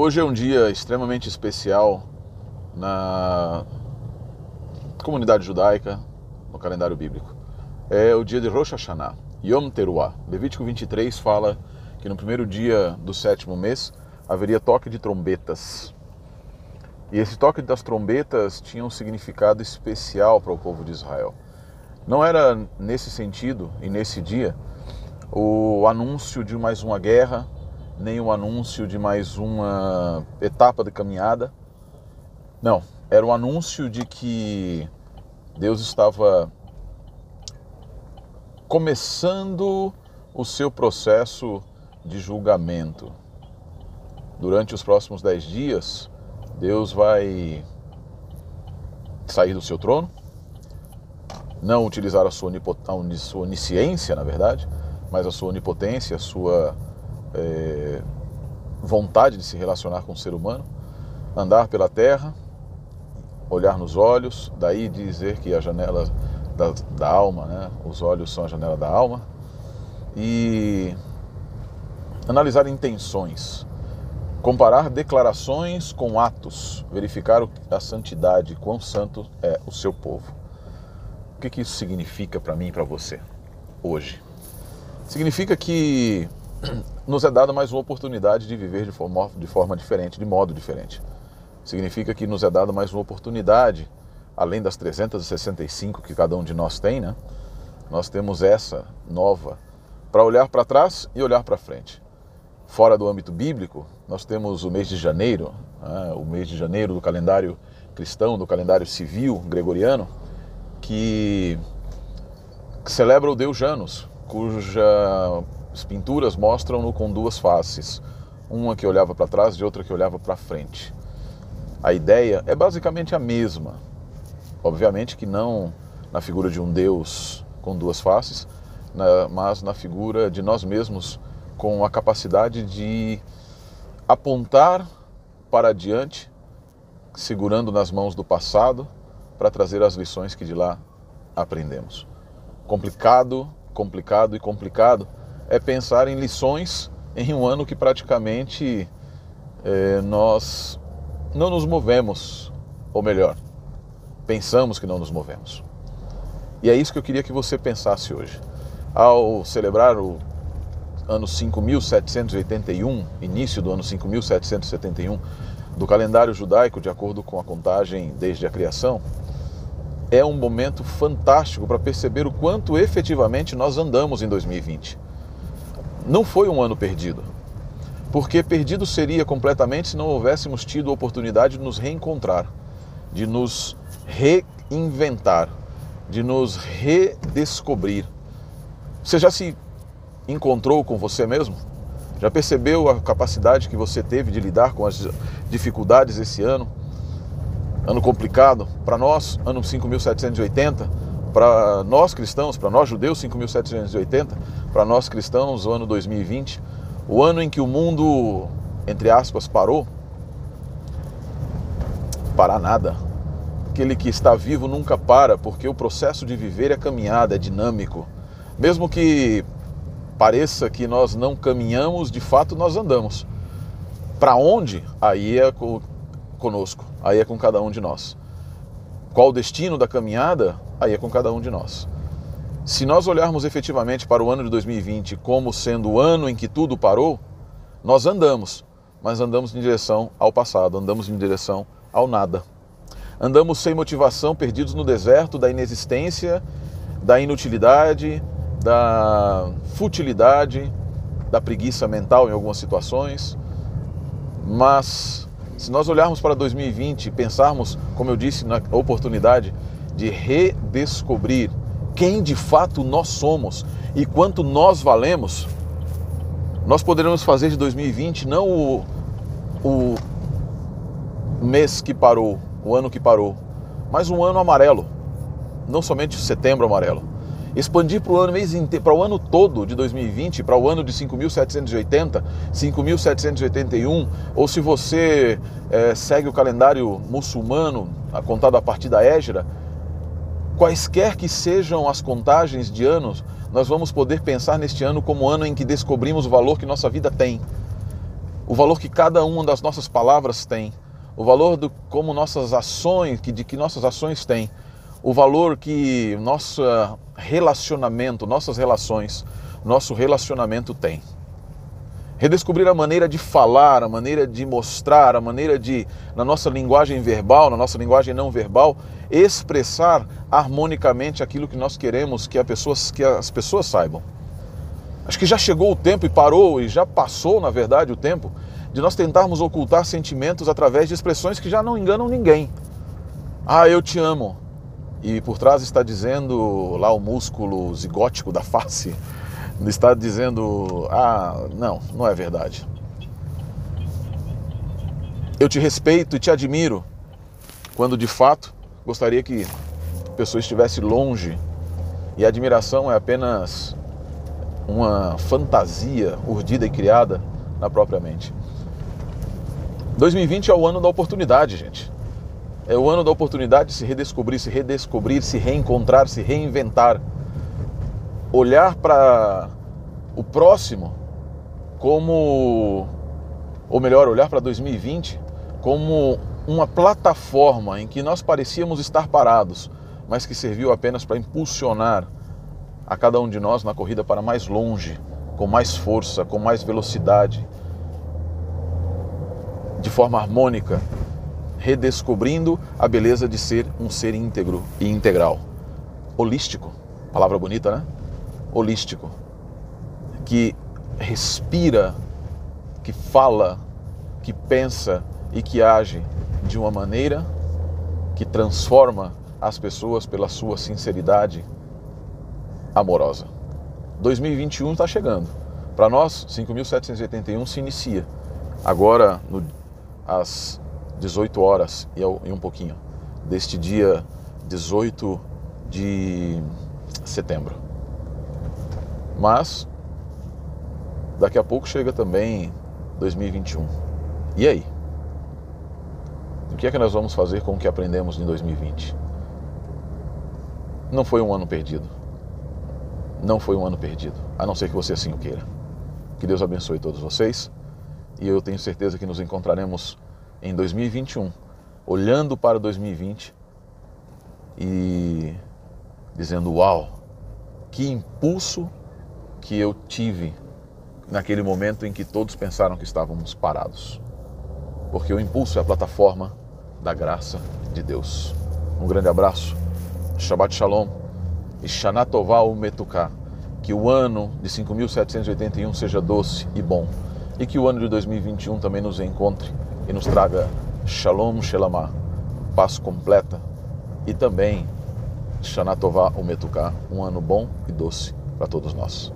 Hoje é um dia extremamente especial na comunidade judaica, no calendário bíblico. É o dia de Rosh Hashanah, Yom Teruah. Levítico 23 fala que no primeiro dia do sétimo mês haveria toque de trombetas. E esse toque das trombetas tinha um significado especial para o povo de Israel. Não era nesse sentido e nesse dia o anúncio de mais uma guerra, nem o anúncio de mais uma etapa de caminhada. Não, era o anúncio de que Deus estava começando o seu processo de julgamento. Durante os próximos dez dias, Deus vai sair do seu trono, não utilizar a sua, onisciência, na verdade, mas a sua onipotência, a sua é, vontade de se relacionar com o ser humano, andar pela terra, olhar nos olhos, daí dizer que a janela da, da alma, né? os olhos são a janela da alma, e analisar intenções, comparar declarações com atos, verificar a santidade, quão santo é o seu povo. O que, que isso significa para mim e para você hoje? Significa que nos é dada mais uma oportunidade de viver de forma, de forma diferente, de modo diferente. Significa que nos é dada mais uma oportunidade, além das 365 que cada um de nós tem, né? Nós temos essa nova para olhar para trás e olhar para frente. Fora do âmbito bíblico, nós temos o mês de janeiro, né? o mês de janeiro do calendário cristão, do calendário civil gregoriano, que celebra o Deus Janus, cujas pinturas mostram-no com duas faces, uma que olhava para trás e outra que olhava para frente. A ideia é basicamente a mesma, obviamente que não na figura de um Deus com duas faces, mas na figura de nós mesmos com a capacidade de apontar para adiante, segurando nas mãos do passado para trazer as lições que de lá aprendemos. Complicado complicado e complicado é pensar em lições em um ano que praticamente é, nós não nos movemos, ou melhor, pensamos que não nos movemos. E é isso que eu queria que você pensasse hoje. Ao celebrar o ano 5781, início do ano 5771 do calendário judaico, de acordo com a contagem desde a criação, é um momento fantástico para perceber o quanto efetivamente nós andamos em 2020. Não foi um ano perdido, porque perdido seria completamente se não houvéssemos tido a oportunidade de nos reencontrar, de nos reinventar, de nos redescobrir. Você já se encontrou com você mesmo? Já percebeu a capacidade que você teve de lidar com as dificuldades esse ano? ano complicado, para nós, ano 5780, para nós cristãos, para nós judeus, 5780, para nós cristãos, o ano 2020, o ano em que o mundo, entre aspas, parou. Parar nada. Aquele que está vivo nunca para, porque o processo de viver é caminhada, é dinâmico. Mesmo que pareça que nós não caminhamos, de fato nós andamos. Para onde? Aí é conosco, aí é com cada um de nós. Qual o destino da caminhada? Aí é com cada um de nós. Se nós olharmos efetivamente para o ano de 2020 como sendo o ano em que tudo parou, nós andamos, mas andamos em direção ao passado, andamos em direção ao nada. Andamos sem motivação, perdidos no deserto da inexistência, da inutilidade, da futilidade, da preguiça mental em algumas situações, mas se nós olharmos para 2020 e pensarmos, como eu disse, na oportunidade de redescobrir quem de fato nós somos e quanto nós valemos, nós poderemos fazer de 2020 não o, o mês que parou, o ano que parou, mas um ano amarelo, não somente setembro amarelo. Expandir para o ano inteiro, para o ano todo de 2020, para o ano de 5.780, 5.781, ou se você é, segue o calendário muçulmano, contado a partir da Égira, quaisquer que sejam as contagens de anos, nós vamos poder pensar neste ano como ano em que descobrimos o valor que nossa vida tem. o valor que cada uma das nossas palavras tem, o valor do como nossas ações, de que nossas ações têm, o valor que nosso relacionamento, nossas relações, nosso relacionamento tem. Redescobrir a maneira de falar, a maneira de mostrar, a maneira de, na nossa linguagem verbal, na nossa linguagem não verbal, expressar harmonicamente aquilo que nós queremos que, pessoas, que as pessoas saibam. Acho que já chegou o tempo e parou, e já passou, na verdade, o tempo de nós tentarmos ocultar sentimentos através de expressões que já não enganam ninguém. Ah, eu te amo. E por trás está dizendo lá o músculo zigótico da face está dizendo, ah, não, não é verdade. Eu te respeito e te admiro, quando de fato gostaria que a pessoa estivesse longe e a admiração é apenas uma fantasia urdida e criada na própria mente. 2020 é o ano da oportunidade, gente. É o ano da oportunidade de se redescobrir, se redescobrir, se reencontrar, se reinventar olhar para o próximo como, ou melhor, olhar para 2020 como uma plataforma em que nós parecíamos estar parados, mas que serviu apenas para impulsionar a cada um de nós na corrida para mais longe, com mais força, com mais velocidade, de forma harmônica, redescobrindo a beleza de ser um ser íntegro e integral. Holístico, palavra bonita, né? Holístico, que respira, que fala, que pensa e que age de uma maneira que transforma as pessoas pela sua sinceridade amorosa. 2021 está chegando. Para nós, 5.781 se inicia. Agora, no, às 18 horas e um pouquinho, deste dia 18 de setembro. Mas daqui a pouco chega também 2021. E aí? O que é que nós vamos fazer com o que aprendemos em 2020? Não foi um ano perdido. Não foi um ano perdido, a não ser que você assim o queira. Que Deus abençoe todos vocês e eu tenho certeza que nos encontraremos em 2021, olhando para 2020 e dizendo: Uau, que impulso que eu tive naquele momento em que todos pensaram que estávamos parados. Porque o impulso é a plataforma da graça de Deus. Um grande abraço, Shabbat Shalom e Shana Tová Umetuká. Que o ano de 5.781 seja doce e bom. E que o ano de 2021 também nos encontre e nos traga Shalom Shelamah, paz completa e também Shana Tová Umetuká, um ano bom e doce para todos nós.